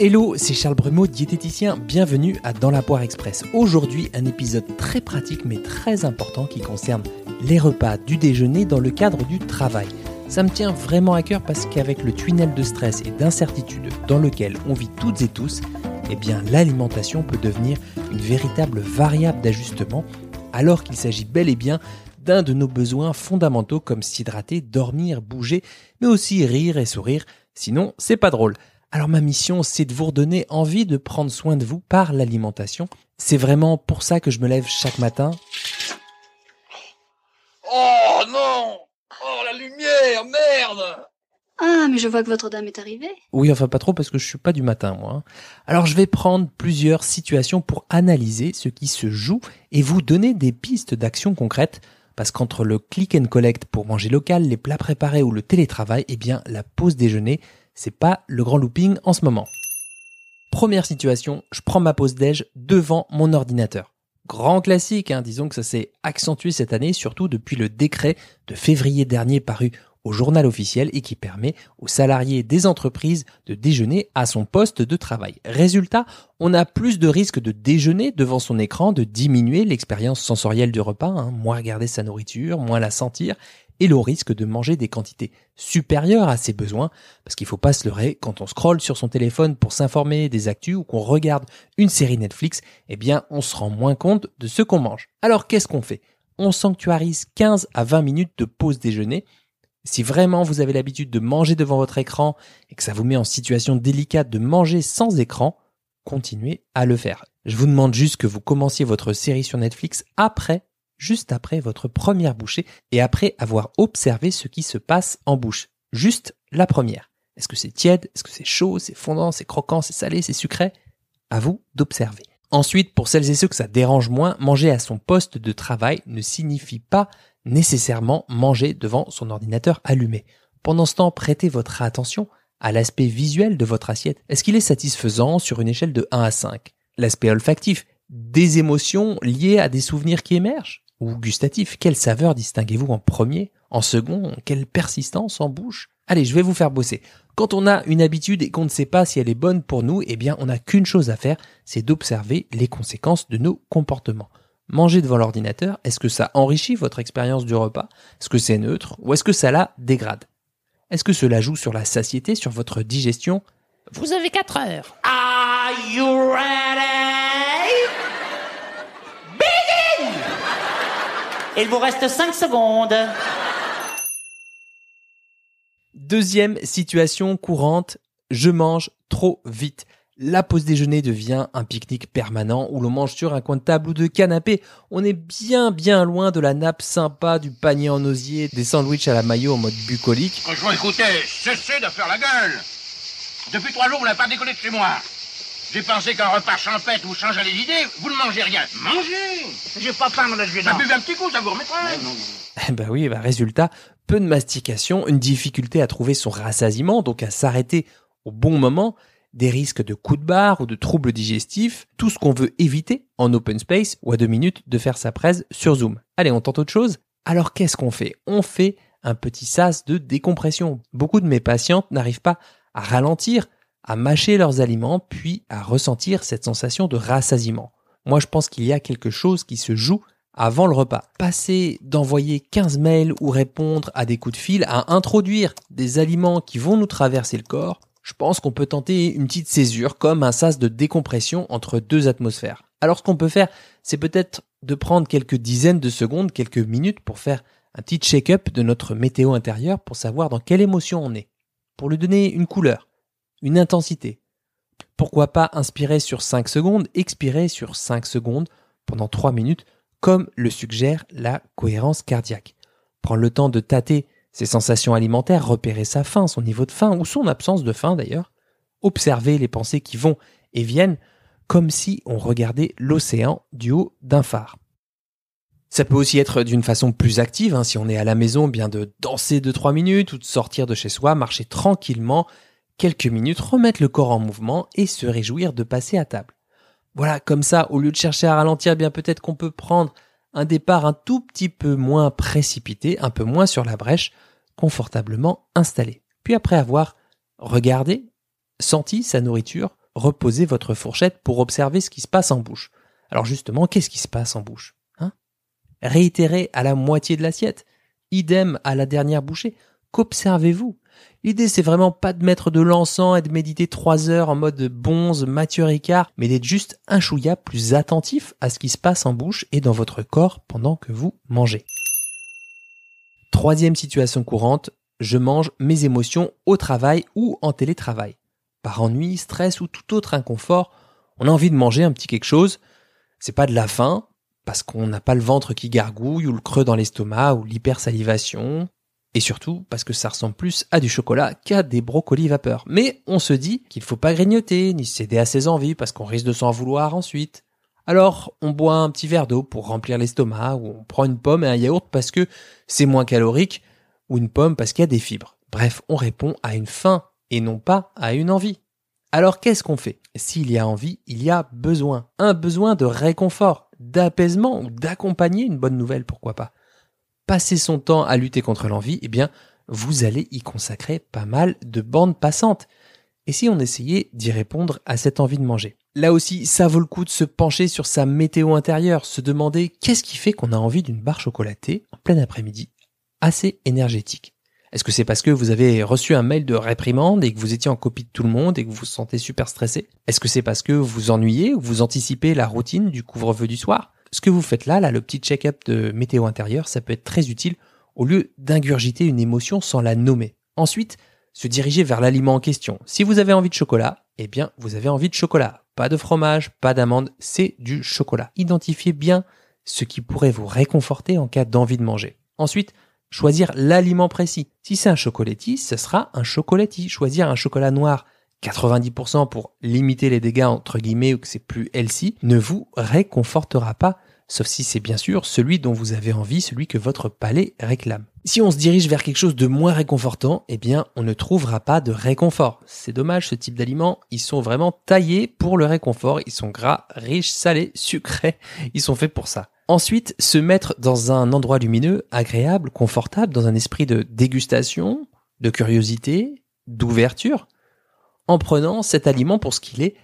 Hello, c'est Charles Brumeau, diététicien. Bienvenue à Dans la poire express. Aujourd'hui, un épisode très pratique mais très important qui concerne les repas du déjeuner dans le cadre du travail. Ça me tient vraiment à cœur parce qu'avec le tunnel de stress et d'incertitude dans lequel on vit toutes et tous, eh bien l'alimentation peut devenir une véritable variable d'ajustement alors qu'il s'agit bel et bien d'un de nos besoins fondamentaux comme s'hydrater, dormir, bouger, mais aussi rire et sourire. Sinon, c'est pas drôle. Alors ma mission, c'est de vous redonner envie de prendre soin de vous par l'alimentation. C'est vraiment pour ça que je me lève chaque matin. Oh non Oh la lumière, merde Ah, mais je vois que votre dame est arrivée. Oui, enfin pas trop parce que je suis pas du matin moi. hein. Alors je vais prendre plusieurs situations pour analyser ce qui se joue et vous donner des pistes d'action concrètes parce qu'entre le click and collect pour manger local, les plats préparés ou le télétravail, eh bien la pause déjeuner, c'est pas le grand looping en ce moment. Première situation, je prends ma pause déj devant mon ordinateur. Grand classique, hein, disons que ça s'est accentué cette année, surtout depuis le décret de février dernier paru au journal officiel et qui permet aux salariés des entreprises de déjeuner à son poste de travail. Résultat, on a plus de risques de déjeuner devant son écran, de diminuer l'expérience sensorielle du repas, hein, moins regarder sa nourriture, moins la sentir, et le risque de manger des quantités supérieures à ses besoins, parce qu'il faut pas se leurrer, quand on scrolle sur son téléphone pour s'informer des actus ou qu'on regarde une série Netflix, eh bien on se rend moins compte de ce qu'on mange. Alors qu'est-ce qu'on fait? On sanctuarise 15 à 20 minutes de pause déjeuner, si vraiment vous avez l'habitude de manger devant votre écran et que ça vous met en situation délicate de manger sans écran, continuez à le faire. Je vous demande juste que vous commenciez votre série sur Netflix après, juste après votre première bouchée et après avoir observé ce qui se passe en bouche. Juste la première. Est-ce que c'est tiède? Est-ce que c'est chaud? C'est fondant? C'est croquant? C'est salé? C'est sucré? À vous d'observer. Ensuite, pour celles et ceux que ça dérange moins, manger à son poste de travail ne signifie pas nécessairement manger devant son ordinateur allumé. Pendant ce temps, prêtez votre attention à l'aspect visuel de votre assiette. Est-ce qu'il est satisfaisant sur une échelle de 1 à 5 L'aspect olfactif, des émotions liées à des souvenirs qui émergent? Ou gustatif, quelle saveur distinguez-vous en premier En second, quelle persistance en bouche? Allez, je vais vous faire bosser. Quand on a une habitude et qu'on ne sait pas si elle est bonne pour nous, eh bien, on n'a qu'une chose à faire, c'est d'observer les conséquences de nos comportements. Manger devant l'ordinateur, est-ce que ça enrichit votre expérience du repas? Est-ce que c'est neutre? Ou est-ce que ça la dégrade? Est-ce que cela joue sur la satiété, sur votre digestion? Vous avez 4 heures. Are you ready? Il vous reste 5 secondes. Deuxième situation courante, je mange trop vite. La pause déjeuner devient un pique-nique permanent où l'on mange sur un coin de table ou de canapé. On est bien bien loin de la nappe sympa du panier en osier, des sandwichs à la maillot en mode bucolique. Franchement, écoutez, cessez de faire la gueule Depuis trois jours, vous n'avez pas décollé de chez moi J'ai pensé qu'un repas champêtre vous changeait les idées, vous ne mangez rien. Mangez J'ai pas faim, mon adjudant. Bah, buvez un petit coup, ça vous remettra. Eh ben oui, bah résultat, peu de mastication, une difficulté à trouver son rassasiement, donc à s'arrêter au bon moment, des risques de coups de barre ou de troubles digestifs, tout ce qu'on veut éviter en open space ou à deux minutes de faire sa presse sur Zoom. Allez, on tente autre chose Alors qu'est-ce qu'on fait? On fait un petit sas de décompression. Beaucoup de mes patientes n'arrivent pas à ralentir, à mâcher leurs aliments, puis à ressentir cette sensation de rassasiement. Moi, je pense qu'il y a quelque chose qui se joue avant le repas. Passer d'envoyer 15 mails ou répondre à des coups de fil, à introduire des aliments qui vont nous traverser le corps, je pense qu'on peut tenter une petite césure comme un sas de décompression entre deux atmosphères. Alors ce qu'on peut faire, c'est peut-être de prendre quelques dizaines de secondes, quelques minutes pour faire un petit check-up de notre météo intérieure pour savoir dans quelle émotion on est, pour lui donner une couleur, une intensité. Pourquoi pas inspirer sur 5 secondes, expirer sur 5 secondes pendant 3 minutes, comme le suggère la cohérence cardiaque. Prendre le temps de tâter ses sensations alimentaires, repérer sa faim, son niveau de faim ou son absence de faim d'ailleurs, observer les pensées qui vont et viennent comme si on regardait l'océan du haut d'un phare. Ça peut aussi être d'une façon plus active, hein, si on est à la maison, bien de danser 2-3 minutes ou de sortir de chez soi, marcher tranquillement quelques minutes, remettre le corps en mouvement et se réjouir de passer à table. Voilà, comme ça, au lieu de chercher à ralentir, bien peut-être qu'on peut prendre un départ un tout petit peu moins précipité, un peu moins sur la brèche, confortablement installé. Puis après avoir regardé, senti sa nourriture, reposez votre fourchette pour observer ce qui se passe en bouche. Alors justement, qu'est-ce qui se passe en bouche hein? Réitérez à la moitié de l'assiette. Idem à la dernière bouchée. Qu'observez-vous? L'idée, c'est vraiment pas de mettre de l'encens et de méditer trois heures en mode bonze, Mathieu Ricard, mais d'être juste un chouïa plus attentif à ce qui se passe en bouche et dans votre corps pendant que vous mangez. Troisième situation courante, je mange mes émotions au travail ou en télétravail. Par ennui, stress ou tout autre inconfort, on a envie de manger un petit quelque chose. C'est pas de la faim, parce qu'on n'a pas le ventre qui gargouille ou le creux dans l'estomac ou l'hypersalivation. Et surtout parce que ça ressemble plus à du chocolat qu'à des brocolis vapeur. Mais on se dit qu'il faut pas grignoter ni céder à ses envies parce qu'on risque de s'en vouloir ensuite. Alors on boit un petit verre d'eau pour remplir l'estomac ou on prend une pomme et un yaourt parce que c'est moins calorique ou une pomme parce qu'il y a des fibres. Bref, on répond à une faim et non pas à une envie. Alors qu'est-ce qu'on fait? S'il y a envie, il y a besoin. Un besoin de réconfort, d'apaisement ou d'accompagner une bonne nouvelle, pourquoi pas. Passer son temps à lutter contre l'envie, eh bien, vous allez y consacrer pas mal de bandes passantes. Et si on essayait d'y répondre à cette envie de manger? Là aussi, ça vaut le coup de se pencher sur sa météo intérieure, se demander qu'est-ce qui fait qu'on a envie d'une barre chocolatée en plein après-midi, assez énergétique. Est-ce que c'est parce que vous avez reçu un mail de réprimande et que vous étiez en copie de tout le monde et que vous vous sentez super stressé? Est-ce que c'est parce que vous vous ennuyez ou vous anticipez la routine du couvre-feu du soir? Ce que vous faites là, là, le petit check-up de météo intérieure, ça peut être très utile au lieu d'ingurgiter une émotion sans la nommer. Ensuite, se diriger vers l'aliment en question. Si vous avez envie de chocolat, eh bien, vous avez envie de chocolat. Pas de fromage, pas d'amande, c'est du chocolat. Identifiez bien ce qui pourrait vous réconforter en cas d'envie de manger. Ensuite, Choisir l'aliment précis. Si c'est un chocolatier, ce sera un chocolatier. Choisir un chocolat noir 90% pour limiter les dégâts entre guillemets ou que c'est plus healthy ne vous réconfortera pas, sauf si c'est bien sûr celui dont vous avez envie, celui que votre palais réclame. Si on se dirige vers quelque chose de moins réconfortant, eh bien on ne trouvera pas de réconfort. C'est dommage, ce type d'aliments, ils sont vraiment taillés pour le réconfort, ils sont gras, riches, salés, sucrés, ils sont faits pour ça. Ensuite, se mettre dans un endroit lumineux, agréable, confortable, dans un esprit de dégustation, de curiosité, d'ouverture, en prenant cet aliment pour ce qu'il est,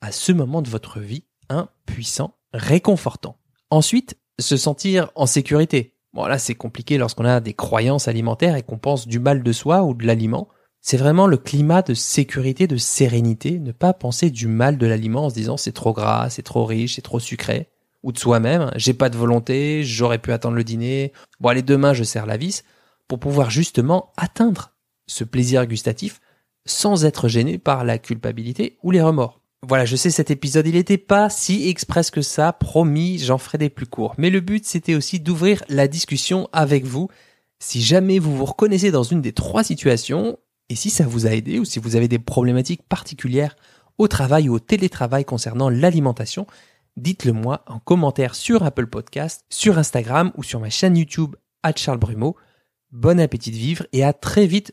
à ce moment de votre vie, un puissant réconfortant. Ensuite, se sentir en sécurité. Bon là c'est compliqué lorsqu'on a des croyances alimentaires et qu'on pense du mal de soi ou de l'aliment. C'est vraiment le climat de sécurité, de sérénité, ne pas penser du mal de l'aliment en se disant c'est trop gras, c'est trop riche, c'est trop sucré ou de soi-même. J'ai pas de volonté, j'aurais pu attendre le dîner. Bon, allez, demain, je serre la vis pour pouvoir justement atteindre ce plaisir gustatif sans être gêné par la culpabilité ou les remords. Voilà, je sais cet épisode, il n'était pas si express que ça, promis, j'en ferai des plus courts. Mais le but, c'était aussi d'ouvrir la discussion avec vous. Si jamais vous vous reconnaissez dans une des trois situations, et si ça vous a aidé, ou si vous avez des problématiques particulières au travail ou au télétravail concernant l'alimentation, dites-le moi en commentaire sur Apple Podcast, sur Instagram ou sur ma chaîne YouTube à Charles Brumeau. Bon appétit de vivre et à très vite